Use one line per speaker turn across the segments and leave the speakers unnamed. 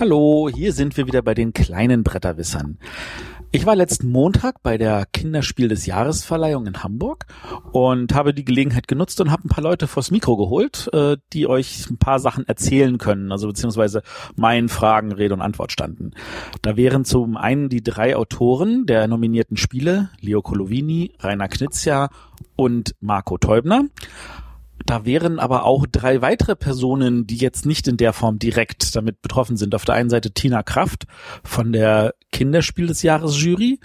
Hallo, hier sind wir wieder bei den kleinen Bretterwissern. Ich war letzten Montag bei der Kinderspiel des Jahresverleihung in Hamburg und habe die Gelegenheit genutzt und habe ein paar Leute vors Mikro geholt, äh, die euch ein paar Sachen erzählen können, also beziehungsweise meinen Fragen Rede und Antwort standen. Da wären zum einen die drei Autoren der nominierten Spiele, Leo Colovini, Rainer Knizia und Marco Teubner. Da wären aber auch drei weitere Personen, die jetzt nicht in der Form direkt damit betroffen sind. Auf der einen Seite Tina Kraft von der Kinderspiel des Jahres Jury.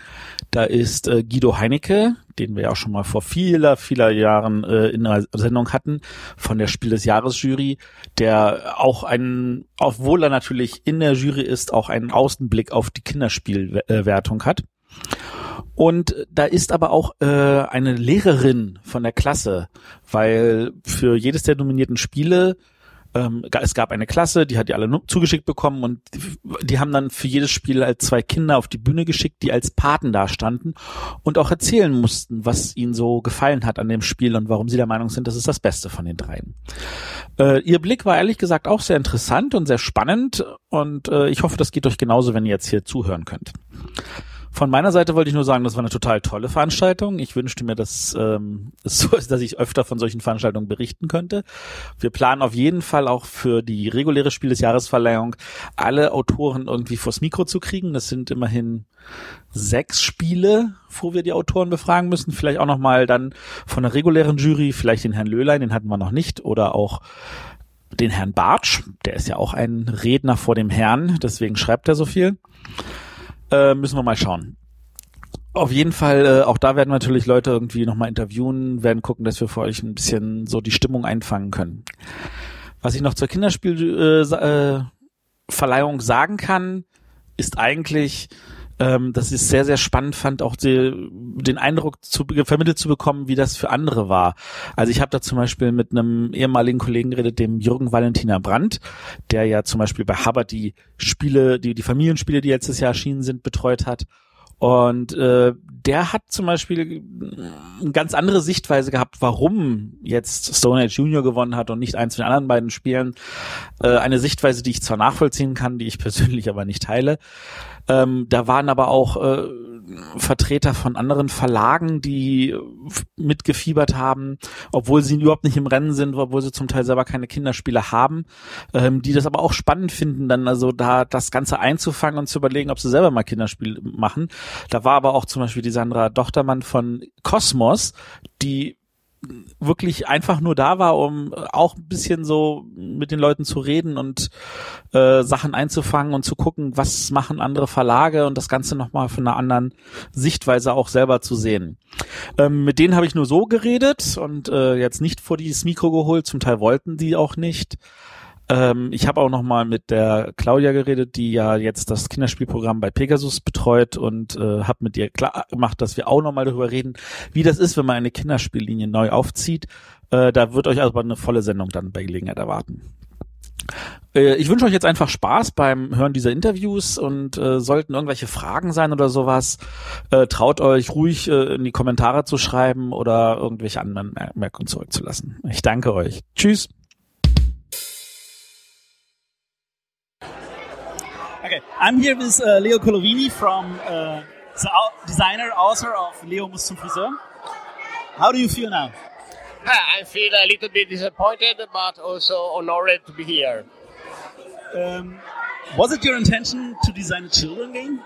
Da ist äh, Guido Heinecke, den wir ja auch schon mal vor vieler, vieler Jahren äh, in einer Sendung hatten, von der Spiel des Jahres Jury, der auch einen, obwohl er natürlich in der Jury ist, auch einen Außenblick auf die Kinderspielwertung hat. Und da ist aber auch äh, eine Lehrerin von der Klasse, weil für jedes der nominierten Spiele ähm, es gab eine Klasse, die hat die alle zugeschickt bekommen und die, die haben dann für jedes Spiel halt zwei Kinder auf die Bühne geschickt, die als Paten da standen und auch erzählen mussten, was ihnen so gefallen hat an dem Spiel und warum sie der Meinung sind, das ist das Beste von den dreien. Äh, ihr Blick war ehrlich gesagt auch sehr interessant und sehr spannend und äh, ich hoffe, das geht euch genauso, wenn ihr jetzt hier zuhören könnt. Von meiner Seite wollte ich nur sagen, das war eine total tolle Veranstaltung. Ich wünschte mir, dass ähm, es so ist, dass ich öfter von solchen Veranstaltungen berichten könnte. Wir planen auf jeden Fall auch für die reguläre Spiel des Jahresverleihung alle Autoren irgendwie vors Mikro zu kriegen. Das sind immerhin sechs Spiele, wo wir die Autoren befragen müssen. Vielleicht auch nochmal dann von der regulären Jury, vielleicht den Herrn Löhlein, den hatten wir noch nicht, oder auch den Herrn Bartsch, der ist ja auch ein Redner vor dem Herrn, deswegen schreibt er so viel. Äh, müssen wir mal schauen. Auf jeden Fall, äh, auch da werden natürlich Leute irgendwie nochmal interviewen, werden gucken, dass wir für euch ein bisschen so die Stimmung einfangen können. Was ich noch zur Kinderspielverleihung äh, äh, sagen kann, ist eigentlich, ähm, dass ich es sehr, sehr spannend fand, auch die, den Eindruck zu, vermittelt zu bekommen, wie das für andere war. Also ich habe da zum Beispiel mit einem ehemaligen Kollegen geredet, dem Jürgen Valentina Brandt, der ja zum Beispiel bei Hubbard die Spiele, die, die Familienspiele, die letztes Jahr erschienen sind, betreut hat. Und äh, der hat zum Beispiel eine ganz andere Sichtweise gehabt, warum jetzt Stone Age Junior gewonnen hat und nicht eins von den anderen beiden Spielen. Äh, eine Sichtweise, die ich zwar nachvollziehen kann, die ich persönlich aber nicht teile. Ähm, da waren aber auch äh, Vertreter von anderen Verlagen, die mitgefiebert haben, obwohl sie überhaupt nicht im Rennen sind, obwohl sie zum Teil selber keine Kinderspiele haben, ähm, die das aber auch spannend finden, dann also da das Ganze einzufangen und zu überlegen, ob sie selber mal Kinderspiele machen. Da war aber auch zum Beispiel die Sandra Dochtermann von Kosmos, die wirklich einfach nur da war, um auch ein bisschen so mit den Leuten zu reden und äh, Sachen einzufangen und zu gucken, was machen andere Verlage und das Ganze nochmal von einer anderen Sichtweise auch selber zu sehen. Ähm, mit denen habe ich nur so geredet und äh, jetzt nicht vor dieses Mikro geholt, zum Teil wollten die auch nicht. Ähm, ich habe auch noch mal mit der Claudia geredet, die ja jetzt das Kinderspielprogramm bei Pegasus betreut und äh, habe mit ihr klar gemacht, dass wir auch noch mal darüber reden, wie das ist, wenn man eine Kinderspiellinie neu aufzieht. Äh, da wird euch aber eine volle Sendung dann bei Gelegenheit erwarten. Äh, ich wünsche euch jetzt einfach Spaß beim Hören dieser Interviews und äh, sollten irgendwelche Fragen sein oder sowas, äh, traut euch ruhig äh, in die Kommentare zu schreiben oder irgendwelche anderen Merkungen zurückzulassen. Ich danke euch. Tschüss.
Okay, I'm here with uh, Leo Colovini from uh, the designer, author of Leo muss zum Friseur. How do you feel now?
I feel a little bit disappointed, but also honored to be here.
Um, was it your intention to design a children game?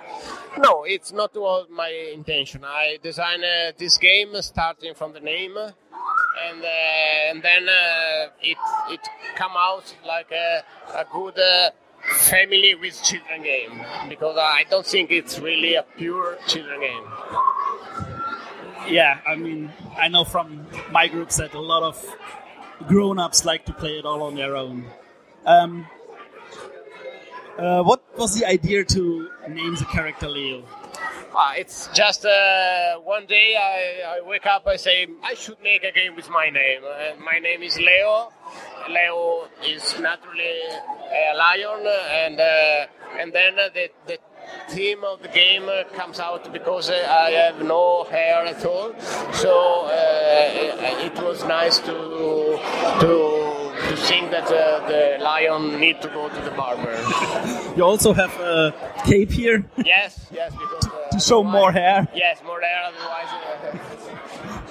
No, it's not my intention. I designed uh, this game starting from the name, and, uh, and then uh, it it come out like a, a good uh, family with children game because I don't think it's really a pure children game.
Yeah, I mean, I know from my groups that a lot of grown-ups like to play it all on their own. Um, uh, what was the idea to name the character Leo?
Uh, it's just uh, one day I, I, wake up, I say, I should make a game with my name. And my name is Leo. Leo is naturally a lion, and uh, and then the, the theme of the game comes out because I have no hair at all. So uh, it was nice to to to think that uh, the lion need to go to the barber.
You also have a cape here
yes, yes, because uh,
to show more hair.
Yes, more hair. Otherwise, uh,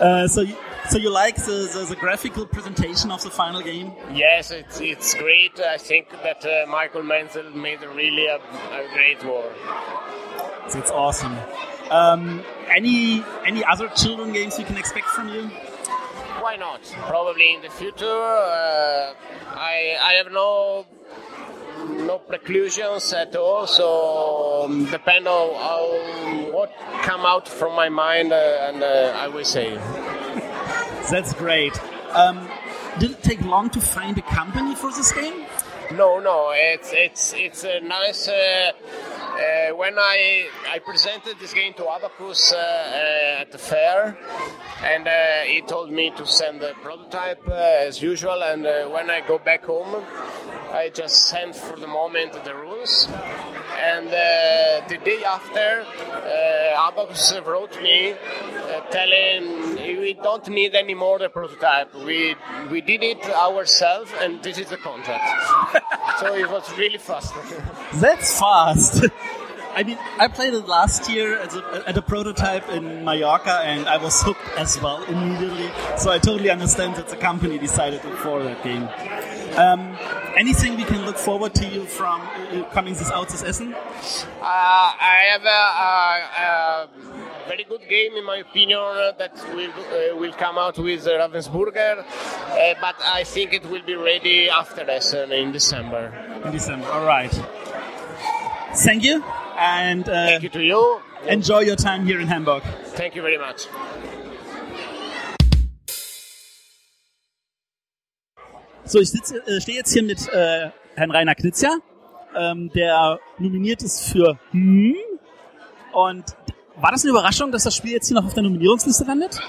Uh, so, you, so you like the, the, the graphical presentation of the final game?
yes, it's it's great. I think that uh, Michael Menzel made a really a, a great war.
So it's awesome. Um, any any other children games we can expect from you?
Why not? Probably in the future. Uh, I I have no no preclusions at all. So um, depend on how, what come out from my mind, uh, and uh, I will say.
That's great. Um, did it take long to find a company for this game?
No, no, it's it's it's a nice. Uh, uh, when I I presented this game to Abacus uh, uh, at the fair, and uh, he told me to send the prototype uh, as usual. And uh, when I go back home, I just sent for the moment the rules. And uh, the day after, uh, Abacus wrote me uh, telling we don't need any more the prototype. We we did it ourselves, and this is the contract. so it was really fast.
That's fast. I mean, I played it last year as a, at a prototype in Mallorca, and I was hooked as well immediately. So I totally understand that the company decided to for that game. Um, anything we can look forward to you from uh, coming this out this Essen?
Uh, I have a, a, a very good game, in my opinion, uh, that will uh, will come out with uh, Ravensburger, uh, but I think it will be ready after Essen in December.
In December. All right. Thank you, and uh,
Thank you to you.
enjoy your time here in Hamburg.
Thank you very much.
So, ich sitze, äh, stehe jetzt hier mit äh, Herrn Rainer Knizia, ähm, der nominiert ist für Hm. Und war das eine Überraschung, dass das Spiel jetzt hier noch auf der Nominierungsliste landet?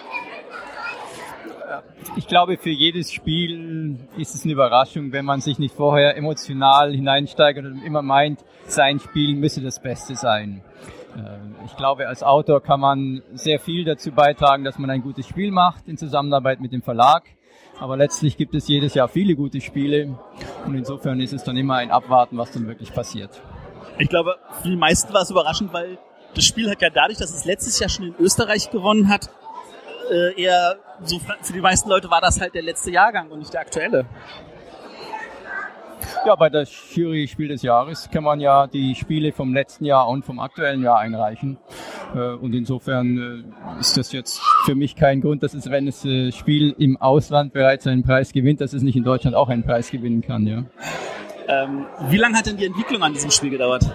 Ich glaube, für jedes Spiel ist es eine Überraschung, wenn man sich nicht vorher emotional hineinsteigert und immer meint, sein Spiel müsse das Beste sein. Äh, Ich glaube, als Autor kann man sehr viel dazu beitragen, dass man ein gutes Spiel macht in Zusammenarbeit mit dem Verlag. Aber letztlich gibt es jedes Jahr viele gute Spiele und insofern ist es dann immer ein Abwarten, was dann wirklich passiert.
Ich glaube, für die meisten war es überraschend, weil das Spiel hat ja dadurch, dass es letztes Jahr schon in Österreich gewonnen hat, äh, eher so für die meisten Leute war das halt der letzte Jahrgang und nicht der aktuelle.
Ja, bei der Jury Spiel des Jahres kann man ja die Spiele vom letzten Jahr und vom aktuellen Jahr einreichen. Äh, Und insofern äh, ist das jetzt für mich kein Grund, dass es, wenn das äh, Spiel im Ausland bereits einen Preis gewinnt, dass es nicht in Deutschland auch einen Preis gewinnen kann. Ja.
Ähm, wie lange hat denn die Entwicklung an diesem Spiel gedauert?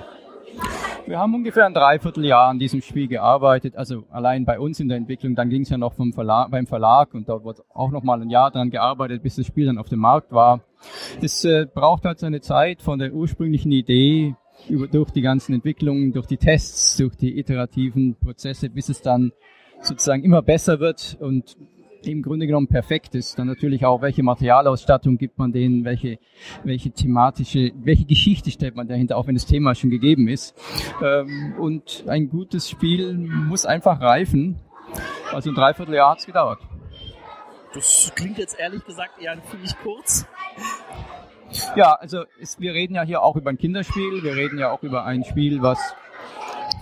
Wir haben ungefähr ein Dreivierteljahr an diesem Spiel gearbeitet, also allein bei uns in der Entwicklung. Dann ging es ja noch vom Verlag, beim Verlag und dort wurde auch noch mal ein Jahr dran gearbeitet, bis das Spiel dann auf dem Markt war. Das äh, braucht halt seine Zeit von der ursprünglichen Idee über, durch die ganzen Entwicklungen, durch die Tests, durch die iterativen Prozesse, bis es dann sozusagen immer besser wird und im Grunde genommen perfekt ist. Dann natürlich auch, welche Materialausstattung gibt man denen, welche, welche thematische, welche Geschichte stellt man dahinter, auch wenn das Thema schon gegeben ist. Ähm, und ein gutes Spiel muss einfach reifen. Also ein Dreivierteljahr hat es gedauert.
Das klingt jetzt ehrlich gesagt eher ziemlich kurz.
Ja, also es, wir reden ja hier auch über ein Kinderspiel. Wir reden ja auch über ein Spiel, was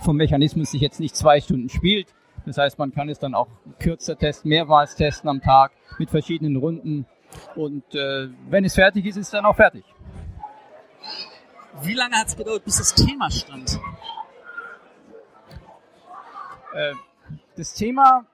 vom Mechanismus sich jetzt nicht zwei Stunden spielt. Das heißt, man kann es dann auch kürzer testen, mehrmals testen am Tag mit verschiedenen Runden. Und äh, wenn es fertig ist, ist es dann auch fertig.
Wie lange hat es gedauert, bis das Thema stand?
Äh, das Thema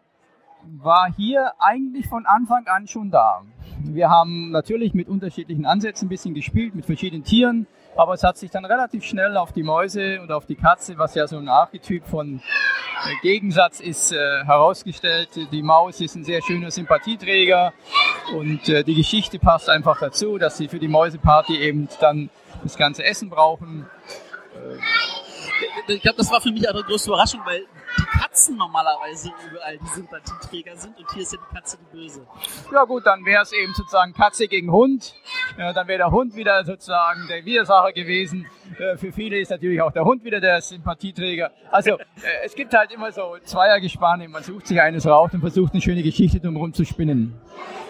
war hier eigentlich von Anfang an schon da. Wir haben natürlich mit unterschiedlichen Ansätzen ein bisschen gespielt, mit verschiedenen Tieren, aber es hat sich dann relativ schnell auf die Mäuse und auf die Katze, was ja so ein Archetyp von Gegensatz ist, äh, herausgestellt. Die Maus ist ein sehr schöner Sympathieträger und äh, die Geschichte passt einfach dazu, dass sie für die Mäuseparty eben dann das ganze Essen brauchen.
Ich glaube, das war für mich die größte Überraschung, weil Katzen normalerweise überall die Sympathieträger sind und hier ist ja die Katze die Böse.
Ja gut, dann wäre es eben sozusagen Katze gegen Hund. Ja, dann wäre der Hund wieder sozusagen der Widersacher gewesen. Äh, für viele ist natürlich auch der Hund wieder der Sympathieträger. Also äh, es gibt halt immer so Zweiergespanne. Man sucht sich eines raus und versucht eine schöne Geschichte drumherum zu spinnen.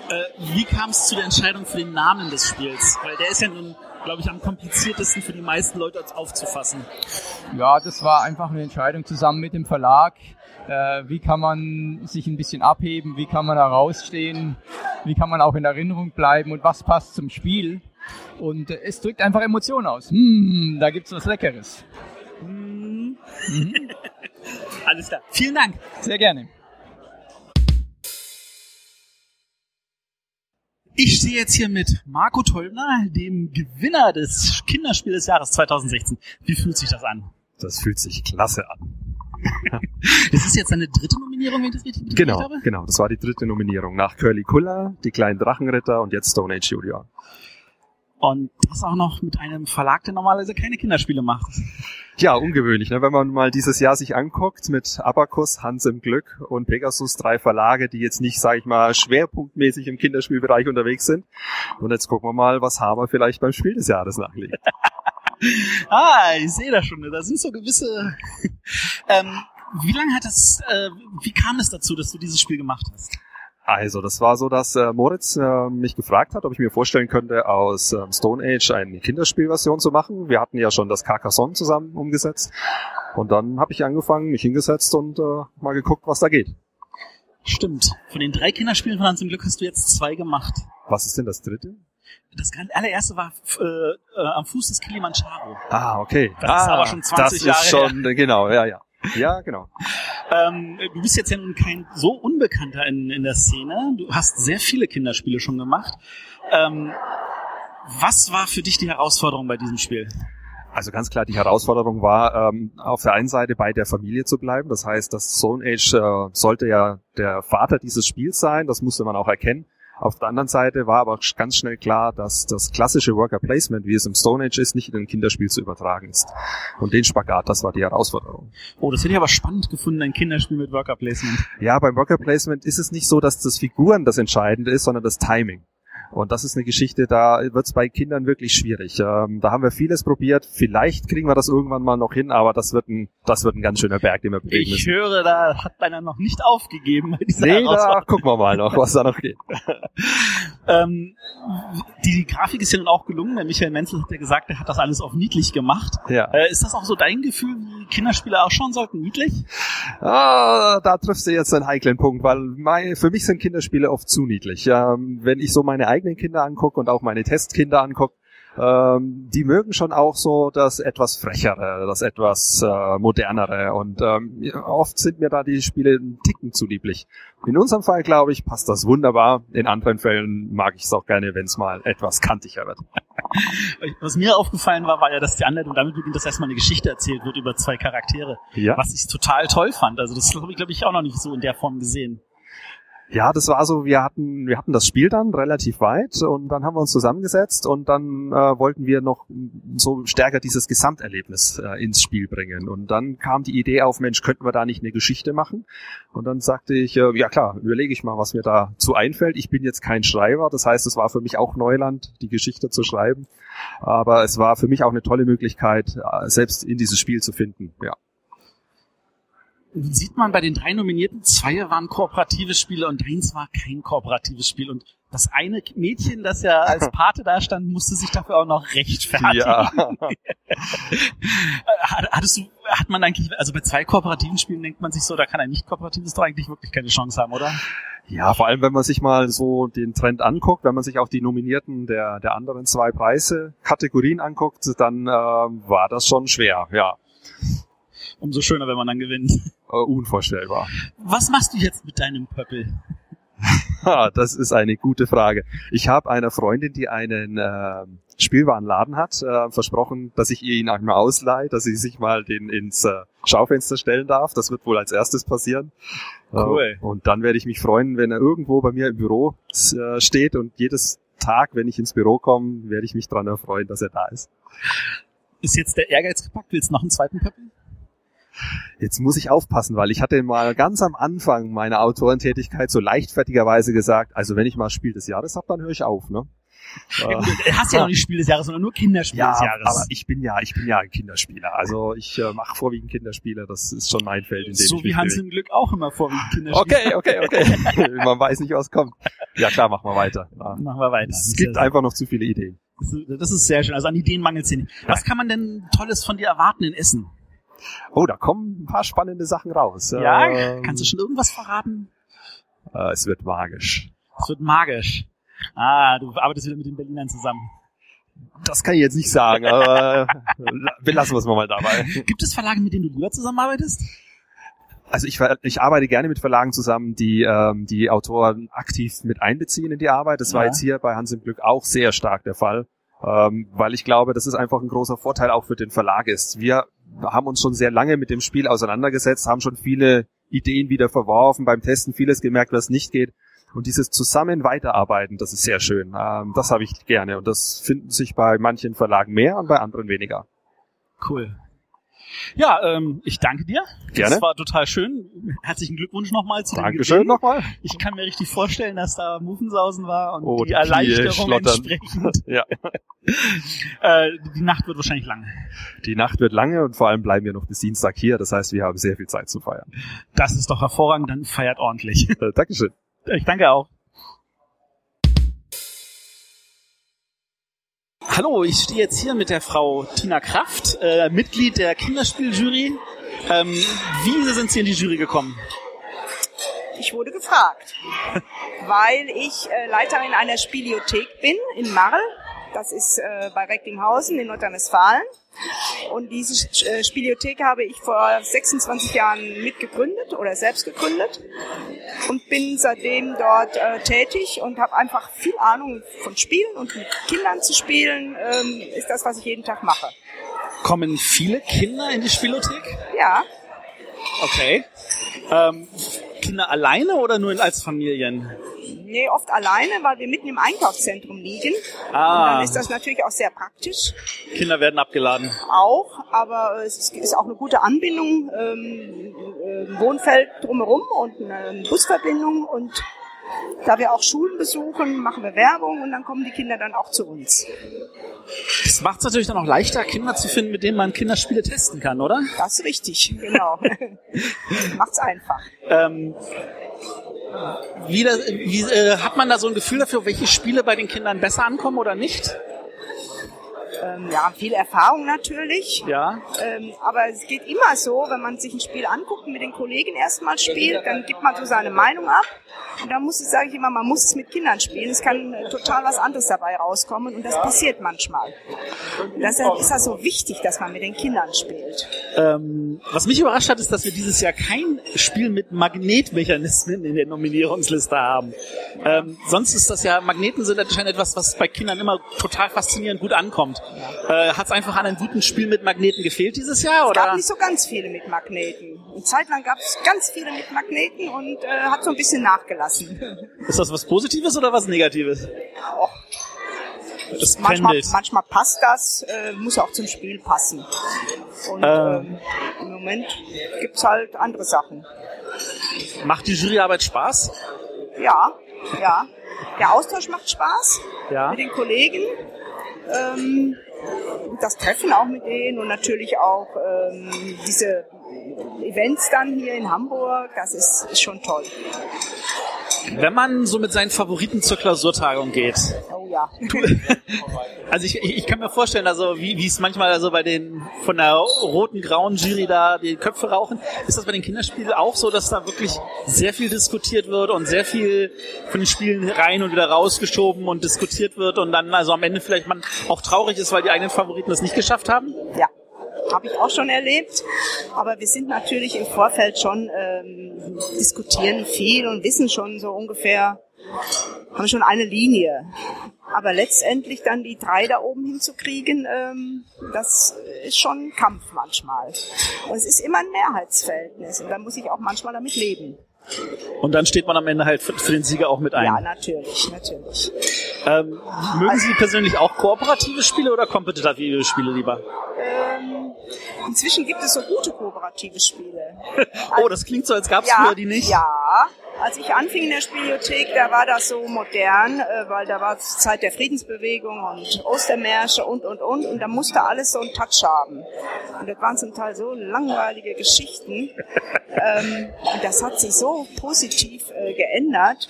Äh, wie kam es zu der Entscheidung für den Namen des Spiels? Weil der ist ja nun, glaube ich, am kompliziertesten für die meisten Leute aufzufassen.
Ja, das war einfach eine Entscheidung zusammen mit dem Verlag. Äh, wie kann man sich ein bisschen abheben? Wie kann man herausstehen? Wie kann man auch in Erinnerung bleiben? Und was passt zum Spiel? Und äh, es drückt einfach Emotionen aus. Hm, da gibt's was Leckeres.
Mhm. Alles klar. Vielen Dank.
Sehr gerne.
Ich stehe jetzt hier mit Marco Tolbner, dem Gewinner des Kinderspiels des Jahres 2016. Wie fühlt sich das an?
Das fühlt sich klasse an.
Das ist jetzt deine dritte Nominierung, wenn ich das richtig
Genau,
habe?
genau. Das war die dritte Nominierung. Nach Curly Kuller, die kleinen Drachenritter und jetzt Stone Age Junior.
Und das auch noch mit einem Verlag, der normalerweise keine Kinderspiele macht.
Ja, ungewöhnlich, ne? wenn man mal dieses Jahr sich anguckt mit Abacus, Hans im Glück und Pegasus, drei Verlage, die jetzt nicht, sage ich mal, schwerpunktmäßig im Kinderspielbereich unterwegs sind. Und jetzt gucken wir mal, was Haber vielleicht beim Spiel des Jahres nachlegt.
Ah, ich sehe das schon. Da sind so gewisse. ähm, wie lange hat das? Äh, wie kam es dazu, dass du dieses Spiel gemacht hast?
Also, das war so, dass äh, Moritz äh, mich gefragt hat, ob ich mir vorstellen könnte, aus ähm, Stone Age eine Kinderspielversion zu machen. Wir hatten ja schon das Carcassonne zusammen umgesetzt. Und dann habe ich angefangen, mich hingesetzt und äh, mal geguckt, was da geht.
Stimmt. Von den drei Kinderspielen von Hans im Glück hast du jetzt zwei gemacht.
Was ist denn das dritte?
Das allererste war äh, äh, am Fuß des Kilimanjaro.
Ah, okay.
Das
ah,
ist aber schon 20
das
Jahre
ist schon, äh, genau, ja, ja. Ja, genau.
Ähm, du bist jetzt ja nun kein so Unbekannter in, in der Szene. Du hast sehr viele Kinderspiele schon gemacht. Ähm, was war für dich die Herausforderung bei diesem Spiel?
Also ganz klar, die Herausforderung war, ähm, auf der einen Seite bei der Familie zu bleiben. Das heißt, das Stone Age äh, sollte ja der Vater dieses Spiels sein. Das musste man auch erkennen. Auf der anderen Seite war aber ganz schnell klar, dass das klassische Worker Placement, wie es im Stone Age ist, nicht in ein Kinderspiel zu übertragen ist. Und den Spagat, das war die Herausforderung.
Oh, das hätte ich aber spannend gefunden, ein Kinderspiel mit Worker Placement.
Ja, beim Worker Placement ist es nicht so, dass das Figuren das Entscheidende ist, sondern das Timing. Und das ist eine Geschichte, da wird es bei Kindern wirklich schwierig. Ähm, da haben wir vieles probiert. Vielleicht kriegen wir das irgendwann mal noch hin, aber das wird ein, das wird ein ganz schöner Berg, den wir bewegen
Ich
müssen.
höre, da hat einer noch nicht aufgegeben bei dieser
Nee, da gucken wir mal noch, was da noch geht.
Ähm, die Grafik ist ja nun auch gelungen. Der Michael Menzel hat ja gesagt, er hat das alles auf niedlich gemacht.
Ja.
Äh, ist das auch so dein Gefühl, wie Kinderspiele ausschauen sollten? Niedlich?
Ah, da triffst du jetzt einen heiklen Punkt, weil mein, für mich sind Kinderspiele oft zu niedlich. Ähm, wenn ich so meine eigenen Kinder angucke und auch meine Testkinder angucke, ähm, die mögen schon auch so das etwas frechere, das etwas äh, modernere und ähm, oft sind mir da die Spiele einen Ticken zu lieblich. In unserem Fall, glaube ich, passt das wunderbar. In anderen Fällen mag ich es auch gerne, wenn es mal etwas kantiger wird.
Was mir aufgefallen war, war ja, dass die Anleitung damit beginnt, dass erstmal eine Geschichte erzählt wird über zwei Charaktere.
Ja.
Was ich total toll fand. Also das habe ich, glaube ich, auch noch nicht so in der Form gesehen.
Ja, das war so, wir hatten, wir hatten das Spiel dann relativ weit und dann haben wir uns zusammengesetzt und dann äh, wollten wir noch so stärker dieses Gesamterlebnis äh, ins Spiel bringen. Und dann kam die Idee auf, Mensch, könnten wir da nicht eine Geschichte machen? Und dann sagte ich, äh, ja klar, überlege ich mal, was mir dazu einfällt. Ich bin jetzt kein Schreiber, das heißt, es war für mich auch Neuland, die Geschichte zu schreiben. Aber es war für mich auch eine tolle Möglichkeit, äh, selbst in dieses Spiel zu finden. Ja.
Nun sieht man bei den drei Nominierten, zwei waren kooperative Spiele und eins war kein kooperatives Spiel. Und das eine Mädchen, das ja als Pate da stand, musste sich dafür auch noch rechtfertigen.
Ja.
Hat- Hattest du, hat man eigentlich, also bei zwei kooperativen Spielen denkt man sich so, da kann ein nicht kooperatives doch eigentlich wirklich keine Chance haben, oder?
Ja, vor allem, wenn man sich mal so den Trend anguckt, wenn man sich auch die Nominierten der, der anderen zwei Preise, Kategorien anguckt, dann äh, war das schon schwer, ja.
Umso schöner, wenn man dann gewinnt.
Äh, unvorstellbar.
Was machst du jetzt mit deinem Pöppel?
Das ist eine gute Frage. Ich habe einer Freundin, die einen äh, Spielwarenladen hat, äh, versprochen, dass ich ihr ihn einmal ausleihe, dass sie sich mal den ins äh, Schaufenster stellen darf. Das wird wohl als erstes passieren.
Cool.
Äh, und dann werde ich mich freuen, wenn er irgendwo bei mir im Büro äh, steht und jedes Tag, wenn ich ins Büro komme, werde ich mich dran erfreuen, dass er da ist.
Ist jetzt der Ehrgeiz gepackt? Willst du noch einen zweiten Pöppel?
Jetzt muss ich aufpassen, weil ich hatte mal ganz am Anfang meiner Autorentätigkeit so leichtfertigerweise gesagt, also wenn ich mal Spiel des Jahres habe, dann höre ich auf, ne?
Ja, gut, du hast ja noch nicht Spiel des Jahres, sondern nur Kinderspiel
Ja,
des Jahres.
aber ich bin ja, ich bin ja ein Kinderspieler. Also ich äh, mache vorwiegend Kinderspiele. Das ist schon mein Feld, in dem
so
ich
wie
mich
Hans im Glück auch immer vorwiegend Kinderspiel.
Okay, okay, okay. Man weiß nicht, was kommt. Ja klar, machen wir weiter. Ja.
Machen wir weiter.
Es gibt einfach noch zu viele Ideen.
Das ist sehr schön. Also an Ideen mangelt es nicht. Was kann man denn Tolles von dir erwarten in Essen?
Oh, da kommen ein paar spannende Sachen raus.
Ja?
Ähm,
Kannst du schon irgendwas verraten?
äh, es wird magisch.
Es wird magisch. Ah, du arbeitest wieder mit den Berlinern zusammen.
Das kann ich jetzt nicht sagen, aber belassen wir es mal dabei.
Gibt es Verlage, mit denen du lieber zusammenarbeitest?
Also ich, ich arbeite gerne mit Verlagen zusammen, die ähm, die Autoren aktiv mit einbeziehen in die Arbeit. Das war
Ja.
jetzt hier bei Hans im Glück auch sehr stark der Fall, ähm, weil ich glaube, dass es einfach ein großer Vorteil auch für den Verlag ist. Wir haben uns schon sehr lange mit dem Spiel auseinandergesetzt, haben schon viele Ideen wieder verworfen, beim Testen vieles gemerkt, was nicht geht. Und dieses zusammen weiterarbeiten, das ist sehr schön. Ähm, das habe ich gerne und das finden sich bei manchen Verlagen mehr und bei anderen weniger.
Cool. Ja, ähm, ich danke dir.
Gerne.
Das war total schön. Herzlichen Glückwunsch nochmal zu
Dankeschön nochmal.
Ich kann mir richtig vorstellen, dass da Muffensausen war und
Oh,
die Erleichterung entsprechend.
Ja.
Äh, die Nacht wird wahrscheinlich lang.
Die Nacht wird lange und vor allem bleiben wir noch bis Dienstag hier. Das heißt, wir haben sehr viel Zeit zu feiern.
Das ist doch hervorragend, dann feiert ordentlich.
Äh, Dankeschön.
Ich danke auch. Hallo, ich stehe jetzt hier mit der Frau Tina Kraft, äh, Mitglied der Kinderspieljury. Ähm, wie sind Sie in die Jury gekommen?
Ich wurde gefragt, weil ich äh, Leiterin einer Spielothek bin in Marl. Das ist äh, bei Recklinghausen in Nordrhein-Westfalen. Und diese äh, Spielothek habe ich vor 26 Jahren mitgegründet oder selbst gegründet und bin seitdem dort äh, tätig und habe einfach viel Ahnung von Spielen und mit Kindern zu spielen ähm, ist das, was ich jeden Tag mache.
Kommen viele Kinder in die Spielothek?
Ja,
Okay. Ähm, Kinder alleine oder nur als Familien?
Nee, oft alleine, weil wir mitten im Einkaufszentrum liegen. Und
Ah,
dann ist das natürlich auch sehr praktisch.
Kinder werden abgeladen.
auch, aber es ist- ist auch eine gute Anbindung, ähm, äh, Wohnfeld drumherum und eine Busverbindung und da wir auch Schulen besuchen, machen wir Werbung und dann kommen die Kinder dann auch zu uns.
Das macht es natürlich dann auch leichter, Kinder zu finden, mit denen man Kinderspiele testen kann, oder?
Das ist richtig, genau. Macht's einfach.
Ähm, wie das, wie, äh, hat man da so ein Gefühl dafür, welche Spiele bei den Kindern besser ankommen oder nicht?
Ähm, ja, viel Erfahrung natürlich.
Ja.
Ähm, aber es geht immer so, wenn man sich ein Spiel anguckt und mit den Kollegen erstmal spielt, dann gibt man so seine Meinung ab. Und da muss ich, sage ich immer, man muss es mit Kindern spielen. Es kann äh, total was anderes dabei rauskommen und das passiert manchmal. Und deshalb ist das so wichtig, dass man mit den Kindern spielt.
Ähm, was mich überrascht hat, ist, dass wir dieses Jahr kein Spiel mit Magnetmechanismen in der Nominierungsliste haben. Ähm, sonst ist das ja, Magneten sind anscheinend etwas, was bei Kindern immer total faszinierend gut ankommt. Äh, hat es einfach an einem guten Spiel mit Magneten gefehlt dieses Jahr?
Es gab nicht so ganz viele mit Magneten. Eine Zeit lang gab es ganz viele mit Magneten und äh, hat so ein bisschen nachgelassen.
Ist das was Positives oder was Negatives?
Och,
Das
manchmal, manchmal passt das, äh, muss auch zum Spiel passen. Und
Ähm.
ähm, im Moment gibt's halt andere Sachen.
Macht die Juryarbeit Spaß?
Ja, ja. Der Austausch macht Spaß
Ja.
mit den Kollegen. Ähm, das Treffen auch mit denen und natürlich auch ähm, diese Events dann hier in Hamburg, das ist, ist schon toll.
Wenn man so mit seinen Favoriten zur Klausurtagung geht,
Oh ja.
Also ich, ich, ich kann mir vorstellen, also wie, wie es manchmal also bei den von der roten grauen Jury da die Köpfe rauchen, ist das bei den Kinderspielen auch so, dass da wirklich sehr viel diskutiert wird und sehr viel von den Spielen rein und wieder rausgeschoben und diskutiert wird und dann also am Ende vielleicht man auch traurig ist, weil die eigenen Favoriten das nicht geschafft haben?
Ja, habe ich auch schon erlebt. Aber wir sind natürlich im Vorfeld schon, ähm, diskutieren viel und wissen schon so ungefähr, haben schon eine Linie. Aber letztendlich dann die drei da oben hinzukriegen, ähm, das ist schon ein Kampf manchmal. Und es ist immer ein Mehrheitsverhältnis und da muss ich auch manchmal damit leben.
Und dann steht man am Ende halt für, für den Sieger auch mit ein.
Ja, natürlich, natürlich.
Ähm, mögen Sie persönlich auch kooperative Spiele oder kompetitive Spiele lieber?
Ähm, Inzwischen gibt es so gute kooperative Spiele.
oh, das klingt so, als gab es
ja,
früher die nicht.
Ja, als ich anfing in der Spielothek, da war das so modern, äh, weil da war Zeit der Friedensbewegung und Ostermärsche und, und, und. Und da musste alles so einen Touch haben. Und das waren zum Teil so langweilige Geschichten. ähm, und das hat sich so positiv äh, geändert.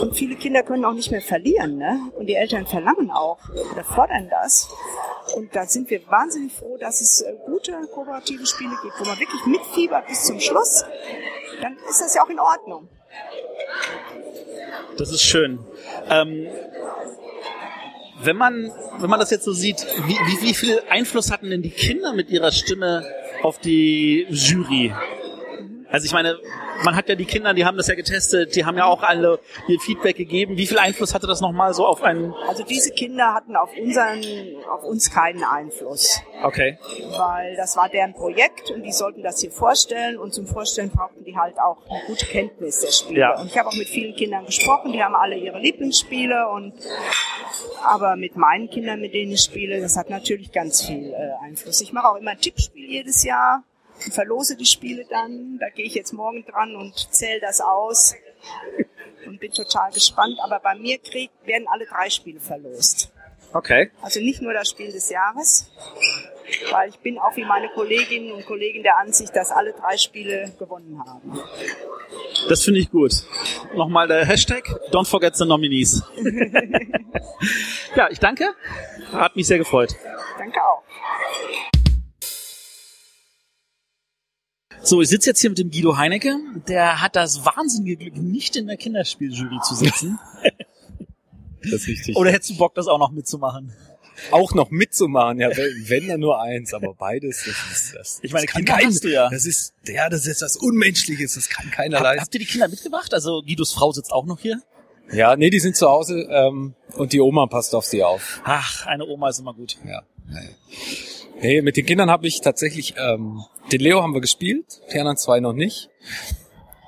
Und viele Kinder können auch nicht mehr verlieren. Ne? Und die Eltern verlangen auch oder fordern das. Und da sind wir wahnsinnig froh, dass es äh, gute kooperative Spiele gibt, wo man wirklich mitfiebert bis zum Schluss. Dann ist das ja auch in Ordnung.
Das ist schön. Ähm, wenn man, wenn man das jetzt so sieht, wie, wie, wie viel Einfluss hatten denn die Kinder mit ihrer Stimme auf die Jury? Also ich meine, man hat ja die Kinder, die haben das ja getestet, die haben ja auch alle ihr Feedback gegeben. Wie viel Einfluss hatte das nochmal so auf einen?
Also diese Kinder hatten auf unseren, auf uns keinen Einfluss.
Okay.
Weil das war deren Projekt und die sollten das hier vorstellen und zum Vorstellen brauchten die halt auch eine gute Kenntnis der Spiele.
Ja.
Und ich habe auch mit vielen Kindern gesprochen, die haben alle ihre Lieblingsspiele und aber mit meinen Kindern, mit denen ich spiele, das hat natürlich ganz viel äh, Einfluss. Ich mache auch immer ein Tippspiel jedes Jahr verlose die Spiele dann. Da gehe ich jetzt morgen dran und zähle das aus und bin total gespannt. Aber bei mir krieg, werden alle drei Spiele verlost.
Okay.
Also nicht nur das Spiel des Jahres, weil ich bin auch wie meine Kolleginnen und Kollegen der Ansicht, dass alle drei Spiele gewonnen haben.
Das finde ich gut. Nochmal der Hashtag Don't forget the nominees. ja, ich danke. Hat mich sehr gefreut.
Danke auch.
So, ich sitze jetzt hier mit dem Guido Heinecke. Der hat das wahnsinnige Glück, nicht in der Kinderspieljury zu sitzen.
Das ist richtig.
Oder hättest du Bock, das auch noch mitzumachen?
auch noch mitzumachen, ja, wenn, wenn dann nur eins, aber beides, das ist das.
Ich meine,
das kann
Kinder
kein,
hast du ja.
Das ist, ja, das ist das Unmenschliches, das kann keiner
Hab,
leisten.
habt ihr die Kinder mitgebracht? Also Guidos Frau sitzt auch noch hier.
Ja, nee, die sind zu Hause ähm, und die Oma passt auf sie auf.
Ach, eine Oma ist immer gut.
Ja. Hey, mit den Kindern habe ich tatsächlich, ähm, den Leo haben wir gespielt, die anderen zwei noch nicht.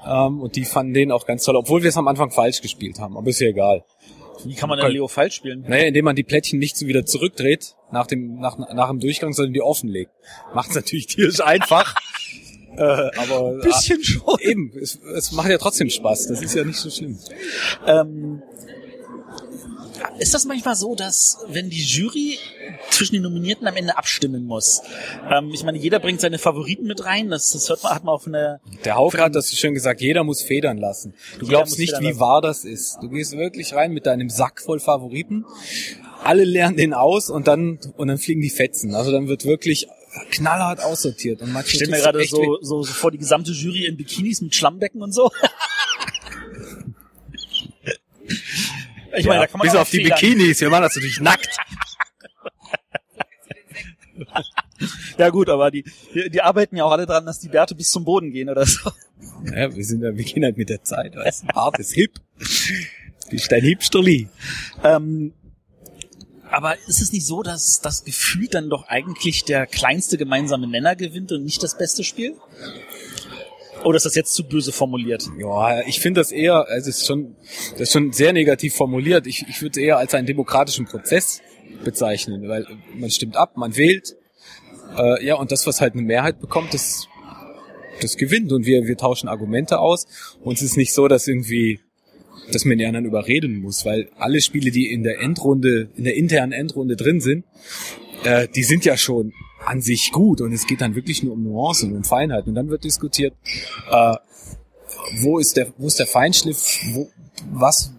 Ähm, und die fanden den auch ganz toll, obwohl wir es am Anfang falsch gespielt haben, aber ist ja egal.
Wie kann man denn Leo falsch spielen?
Naja, indem man die Plättchen nicht so wieder zurückdreht nach dem, nach, nach dem Durchgang, sondern die offenlegt. Macht es natürlich tierisch einfach. äh, aber
Bisschen schon.
ah, eben, es, es macht ja trotzdem Spaß. Das ist ja nicht so schlimm.
Ähm, ist das manchmal so, dass wenn die Jury zwischen den Nominierten am Ende abstimmen muss? Ähm, ich meine, jeder bringt seine Favoriten mit rein. Das, das hört man, hat man auf eine.
Der Hauke hat das schön gesagt, jeder muss federn lassen. Du glaubst nicht, wie
lassen.
wahr das ist. Du gehst wirklich rein mit deinem Sack voll Favoriten. Alle lernen den aus und dann, und dann fliegen die Fetzen. Also dann wird wirklich knallhart aussortiert. Und
Ich stelle mir gerade so, so, so vor die gesamte Jury in Bikinis mit Schlammbecken und so. Ich meine, da kann man
bis auf die. Bikinis, wir machen das natürlich nackt.
Ja gut, aber die, die, die arbeiten ja auch alle dran, dass die Bärte bis zum Boden gehen oder so.
Ja, wir sind ja, wir gehen halt mit der Zeit, weißt du, hart ist hip. Bist dein Hipsterli.
Ähm, aber ist es nicht so, dass das Gefühl dann doch eigentlich der kleinste gemeinsame Nenner gewinnt und nicht das beste Spiel? Oder ist das jetzt zu böse formuliert?
Ja, ich finde das eher, also es ist schon, das ist schon sehr negativ formuliert. Ich, ich würde es eher als einen demokratischen Prozess bezeichnen, weil man stimmt ab, man wählt, äh, ja, und das, was halt eine Mehrheit bekommt, das, das gewinnt und wir, wir tauschen Argumente aus. Und es ist nicht so, dass irgendwie, dass man die anderen überreden muss, weil alle Spiele, die in der Endrunde, in der internen Endrunde drin sind, äh, die sind ja schon an sich gut und es geht dann wirklich nur um Nuancen und Feinheiten und dann wird diskutiert, äh, wo ist der, wo ist der Feinschliff, wo, was,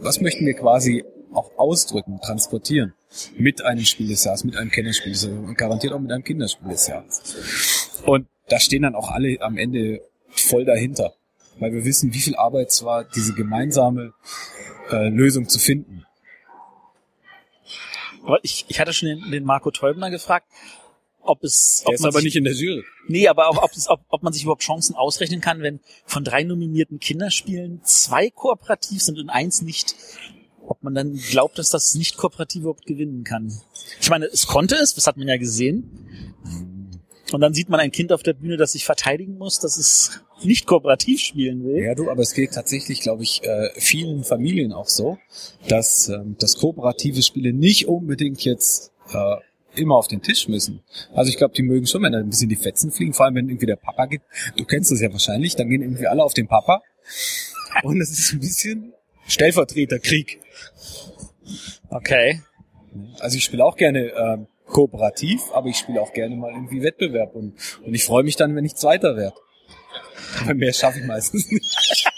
was möchten wir quasi auch ausdrücken, transportieren mit einem Spiel des Jahres, mit einem Kennerspiel des Jahres und garantiert auch mit einem Kinderspiel des Jahres. Und da stehen dann auch alle am Ende voll dahinter, weil wir wissen, wie viel Arbeit es war, diese gemeinsame äh, Lösung zu finden.
Ich, ich hatte schon den, den Marco Teubner gefragt, ob es, ob
Der ist
man
aber
sich,
nicht in der Jury.
nee, aber ob, ob, es, ob, ob man sich überhaupt Chancen ausrechnen kann, wenn von drei nominierten Kinderspielen zwei kooperativ sind und eins nicht. Ob man dann glaubt, dass das nicht kooperativ überhaupt gewinnen kann. Ich meine, es konnte es, das hat man ja gesehen. Und dann sieht man ein Kind auf der Bühne, das sich verteidigen muss, dass es nicht kooperativ spielen will.
Ja, du, aber es geht tatsächlich, glaube ich, äh, vielen Familien auch so, dass, ähm, dass kooperative Spiele nicht unbedingt jetzt äh, immer auf den Tisch müssen. Also ich glaube, die mögen schon, wenn da ein bisschen die Fetzen fliegen, vor allem wenn irgendwie der Papa geht. Du kennst das ja wahrscheinlich, dann gehen irgendwie alle auf den Papa. Und es ist ein bisschen Stellvertreterkrieg.
Okay.
Also ich spiele auch gerne ähm, kooperativ, aber ich spiele auch gerne mal irgendwie Wettbewerb und, und ich freue mich dann, wenn ich Zweiter werde. Aber mehr schaffe ich meistens nicht.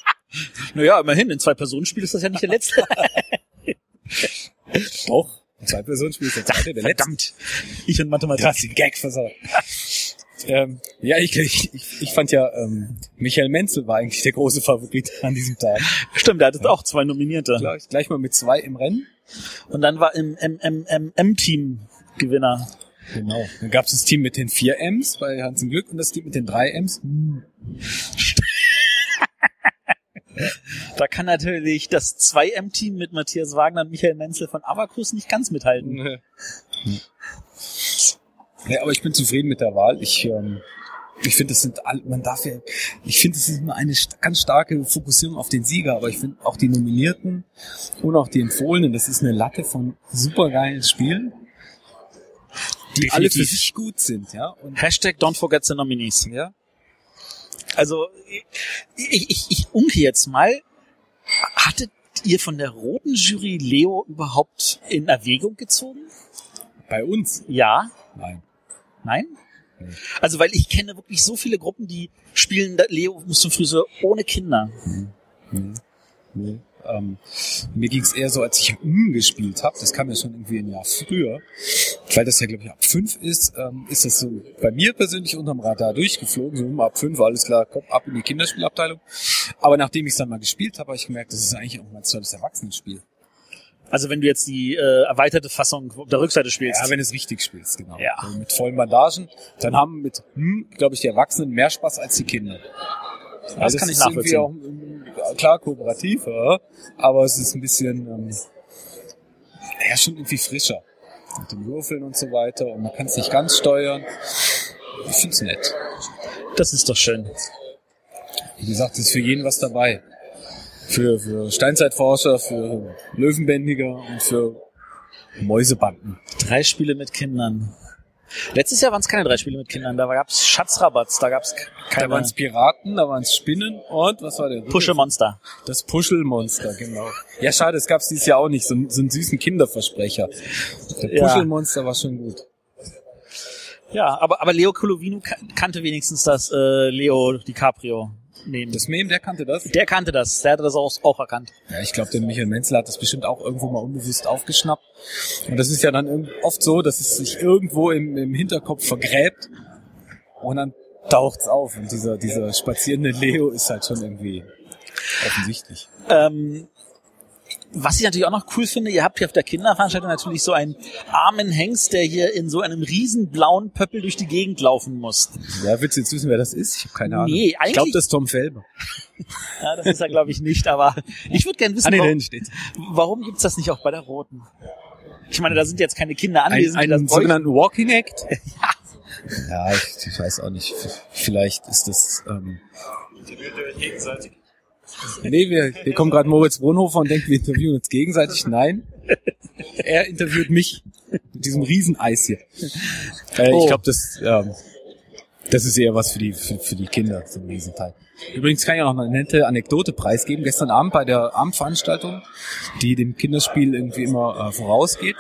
Naja, immerhin, in zwei Personen spiel ist das ja nicht der letzte.
Doch. Zwei Personen spielen ist der zweite, der letzte.
Verdammt. Ich und Mathematik.
Du den Gag versaut. ähm, ja, ich, ich, ich, fand ja, ähm, Michael Menzel war eigentlich der große Favorit an diesem Tag.
Stimmt, der hatte auch zwei Nominierte.
Gleich, gleich mal mit zwei im Rennen.
Und dann war im MMM-Team Gewinner.
Genau. Dann gab es das Team mit den vier M's bei Hans im Glück und das Team mit den drei M's.
Da kann natürlich das 2M-Team mit Matthias Wagner und Michael Menzel von Avacus nicht ganz mithalten.
Ja, aber ich bin zufrieden mit der Wahl. Ich, ähm, ich finde, das sind all, man darf ja, ich finde, es ist immer eine ganz starke Fokussierung auf den Sieger, aber ich finde auch die Nominierten und auch die Empfohlenen, das ist eine Latte von supergeilen Spielen, die alle für
Definitiv.
sich gut sind, ja. Und,
Hashtag don't forget the nominees.
ja.
Also, ich, ich, ich unke jetzt mal. Hattet ihr von der roten Jury Leo überhaupt in Erwägung gezogen?
Bei uns?
Ja.
Nein.
Nein?
Nee.
Also, weil ich kenne wirklich so viele Gruppen, die spielen Leo muss zum Friseur ohne Kinder.
Nee. Ähm, mir ging es eher so, als ich M gespielt habe, das kam ja schon irgendwie ein Jahr früher, weil das ja, glaube ich, ab fünf ist, ähm, ist das so bei mir persönlich unterm Radar durchgeflogen, so hm, ab fünf, alles klar, komm, ab in die Kinderspielabteilung. Aber nachdem ich es dann mal gespielt habe, habe ich gemerkt, das ist eigentlich auch mein zweites Erwachsenenspiel.
Also, wenn du jetzt die äh, erweiterte Fassung auf der Rückseite spielst.
Ja, wenn du es richtig spielst, genau.
Ja.
Also mit vollen Bandagen, dann haben mit hm, glaube ich, die Erwachsenen mehr Spaß als die Kinder. Weil
das kann ich nachvollziehen.
Auch, ähm, klar, kooperativ, aber es ist ein bisschen, ähm, ja, schon irgendwie frischer. Mit dem Würfeln und so weiter und man kann es nicht ganz steuern. Ich find's nett.
Das ist doch schön.
Wie gesagt, es ist für jeden was dabei. Für, für Steinzeitforscher, für Löwenbändiger und für Mäusebanden.
Drei Spiele mit Kindern. Letztes Jahr waren es keine drei Spiele mit Kindern. Da gab es Schatzrabatz, da gab es
Da waren
keine
es Piraten, da waren es Spinnen und was war der?
Puschelmonster.
Das Puschelmonster, genau. Ja, schade, es gab's dieses Jahr auch nicht, so, einen- so einen süßen Kinderversprecher. Der
Ja.
Puschelmonster war schon gut.
Ja, aber, aber Leo Colovino kan- kannte wenigstens das äh, Leo DiCaprio nehmen.
Das Mem, der kannte das?
der kannte das, der hatte das auch, auch erkannt.
Ja, ich glaube, der Michael Menzel hat das bestimmt auch irgendwo mal unbewusst aufgeschnappt. Und das ist ja dann oft so, dass es sich irgendwo im, im Hinterkopf vergräbt und dann taucht's auf. Und dieser, dieser spazierende Leo ist halt schon irgendwie offensichtlich.
Ähm, was ich natürlich auch noch cool finde, ihr habt hier auf der Kinderveranstaltung natürlich so einen armen Hengst, der hier in so einem riesen blauen Pöppel durch die Gegend laufen muss.
Ja, willst du jetzt wissen, wer das ist? Ich habe keine Ahnung.
Nee,
ich
eigentlich-
glaube, das ist Tom Felber.
Ja, das ist er glaube ich nicht, aber ich würde gerne wissen,
Ah, nee,
warum, warum gibt's das nicht auch bei der Roten? Ich meine, da sind jetzt keine Kinder
Ein,
anwesend, das
einen sogenannten Walking Act? ja, ich, ich weiß auch nicht. Vielleicht ist das. Ähm, nee, wir, hier kommt gerade Moritz Brunhofer und denkt, wir interviewen uns gegenseitig. Nein, er interviewt mich mit diesem Rieseneis hier. Äh,
Oh.
Ich glaube, das, ähm, das ist eher was für die für, für die Kinder, so ein Riesenteil. Übrigens kann ich auch noch eine nette Anekdote preisgeben. Gestern Abend bei der Abendveranstaltung, die dem Kinderspiel irgendwie immer äh, vorausgeht,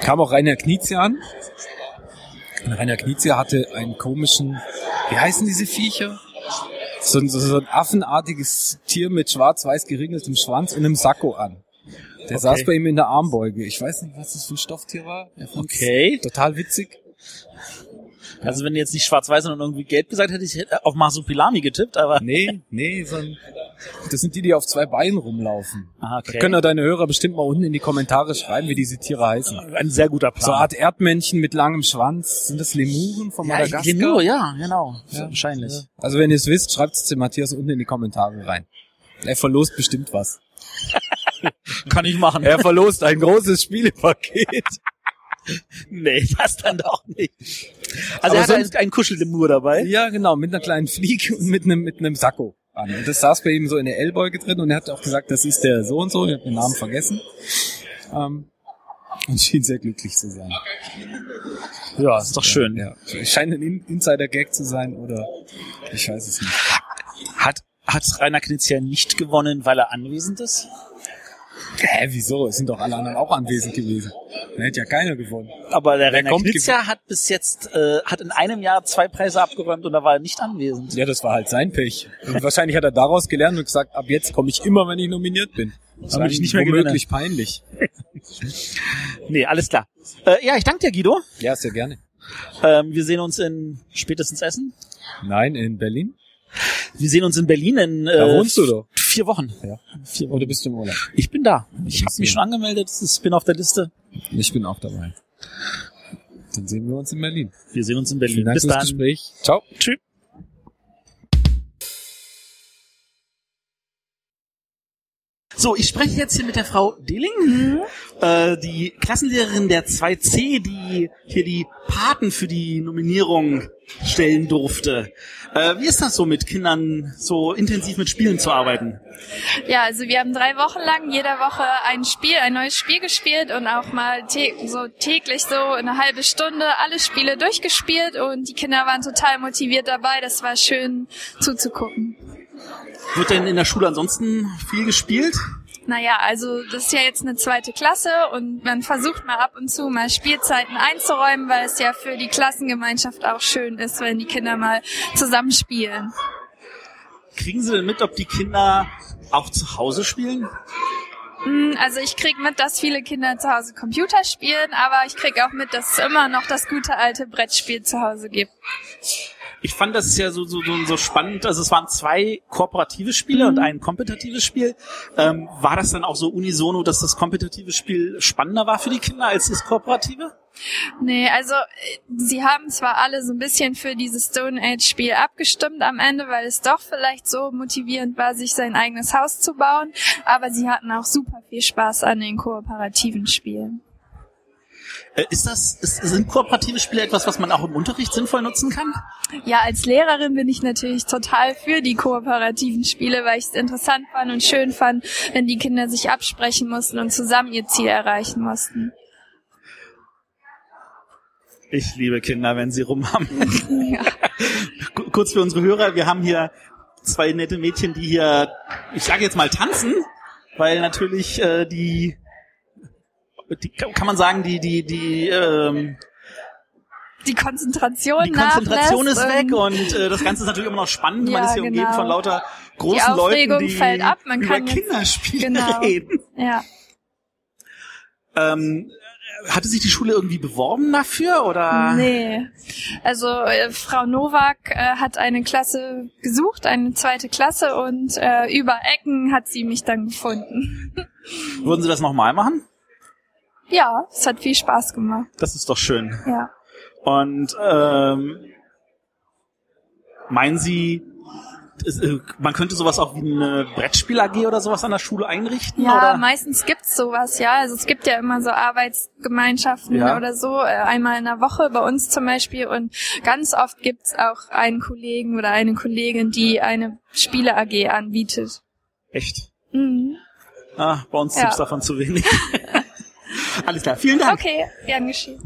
kam auch Rainer Knizia an. Und Rainer Knizia hatte einen komischen, wie heißen diese Viecher? So, ein- so, so ein affenartiges Tier mit schwarz-weiß geringeltem Schwanz und einem Sakko an. Der saß bei ihm in der Armbeuge. Ich weiß nicht, was das für ein Stofftier war.
Okay.
Total witzig.
Also wenn du jetzt nicht schwarz-weiß, sondern irgendwie gelb gesagt hätte, ich hätte auf Masupilami getippt, aber
Nee, nee, so ein, das sind die, die auf zwei Beinen rumlaufen.
Ah,
Da
okay.
können ja deine Hörer bestimmt mal unten in die Kommentare schreiben, wie diese Tiere heißen.
ein sehr guter Plan.
So eine Art Erdmännchen mit langem Schwanz. Sind das Lemuren von
ja,
Madagaskar?
genau, ja, genau.
Ja.
Wahrscheinlich.
Also wenn ihr es wisst, schreibt es dem Matthias unten in die Kommentare rein. Er verlost bestimmt was.
Kann ich machen.
Er verlost ein großes Spielepaket.
Nee, das dann doch nicht. Also
Aber
er hat
sonst-
einen, einen Kuschellemur dabei.
ja, genau, mit einer kleinen Fliege und mit einem, mit einem Sakko an. Und das saß bei ihm so in der Ellbeuge drin und er hat auch gesagt, das ist der so und so, ich habe den Namen vergessen. Ähm, Und schien sehr glücklich zu sein.
Ja, ist doch schön.
Ja. Scheint ein In- Insider-Gag zu sein oder ich weiß es nicht.
Hat, hat Rainer Knizia nicht gewonnen, weil er anwesend ist?
Hä, wieso? Es sind doch alle anderen auch anwesend gewesen. Dann hätte ja keiner gewonnen.
Aber der Rainer
kommt
Knizia hat bis jetzt, äh, hat in einem Jahr zwei Preise abgeräumt und da war er nicht anwesend.
Ja, das war halt sein Pech. Und wahrscheinlich hat er daraus gelernt und gesagt, ab jetzt komme ich immer, wenn ich nominiert bin. Das war
nicht mehr
womöglich peinlich.
Nee, alles klar. Äh, ja, ich danke dir, Guido.
Ja, sehr gerne.
Ähm, wir sehen uns in spätestens Essen.
Nein, in Berlin?
Wir sehen uns in Berlin in äh,
Da wohnst du doch.
Vier Wochen.
Ja.
Vier Wochen.
Oder bist du im Urlaub?
Ich bin da. Ich habe mich schon angemeldet. Ich bin auf der Liste.
Ich bin auch dabei. Dann sehen wir uns in Berlin.
Wir sehen uns in Berlin.
Vielen Dank
Bis
fürs
dann.
Gespräch. Ciao.
Tschüss. So, ich spreche jetzt hier mit der Frau Dehling, äh, die Klassenlehrerin der 2C, die hier die Paten für die Nominierung stellen durfte. Äh, wie ist das so mit Kindern so intensiv mit Spielen zu arbeiten?
Ja, also wir haben drei Wochen lang jede Woche ein Spiel, ein neues Spiel gespielt und auch mal so täglich so eine halbe Stunde alle Spiele durchgespielt und die Kinder waren total motiviert dabei. Das war schön zuzugucken.
Wird denn in der Schule ansonsten viel gespielt?
Naja, also das ist ja jetzt eine zweite Klasse und man versucht mal ab und zu mal Spielzeiten einzuräumen, weil es ja für die Klassengemeinschaft auch schön ist, wenn die Kinder mal zusammen spielen.
Kriegen Sie denn mit, ob die Kinder auch zu Hause spielen?
Mm, Also ich krieg mit, dass viele Kinder zu Hause Computer spielen, aber ich krieg auch mit, dass es immer noch das gute alte Brettspiel zu Hause gibt.
Ich fand das ja so, so, so, spannend. Also es waren zwei kooperative Spiele und ein kompetitives Spiel. Ähm, war das dann auch so unisono, dass das kompetitive Spiel spannender war für die Kinder als das kooperative?
Nee, also äh, sie haben zwar alle so ein bisschen für dieses Stone Age Spiel abgestimmt am Ende, weil es doch vielleicht so motivierend war, sich sein eigenes Haus zu bauen, aber sie hatten auch super viel Spaß an den kooperativen Spielen.
Äh, ist das, ist, sind kooperative Spiele etwas, was man auch im Unterricht sinnvoll nutzen kann?
Ja, als Lehrerin bin ich natürlich total für die kooperativen Spiele, weil ich es interessant fand und schön fand, wenn die Kinder sich absprechen mussten und zusammen ihr Ziel erreichen mussten.
Ich liebe Kinder, wenn sie rumhaben.
Ja.
Ku- Kurz für unsere Hörer, wir haben hier zwei nette Mädchen, die hier, ich sage jetzt mal tanzen, weil natürlich äh, die, die, kann man sagen, die, die, die, ähm,
Die Konzentration,
die Konzentration ist weg und äh, das Ganze ist natürlich immer noch spannend. man
Ja,
ist hier umgeben
genau.
von lauter großen
Die Aufregung
Leuten, die
fällt ab, man
über
kann
Kinderspiele
Genau.
reden.
Ja.
Ähm, hatte sich die Schule irgendwie beworben dafür oder?
Nee. Also äh, Frau Nowak äh, hat eine Klasse gesucht, eine zweite Klasse und äh, über Ecken hat sie mich dann gefunden.
Würden Sie das nochmal machen?
Ja, es hat viel Spaß gemacht.
Das ist doch schön.
Ja.
Und ähm, meinen Sie, äh, man könnte sowas auch wie eine Brettspiel-AG oder sowas an der Schule einrichten?
Ja,
oder?
meistens gibt's sowas, ja. Also es gibt ja immer so Arbeitsgemeinschaften
Ja.
oder so, äh, einmal in der Woche bei uns zum Beispiel. Und ganz oft gibt's auch einen Kollegen oder eine Kollegin, die eine Spiele-AG anbietet.
Echt?
Mhm.
Ah, bei uns
Ja.
gibt's davon zu wenig. Alles klar, vielen Dank.
Okay, gern geschehen.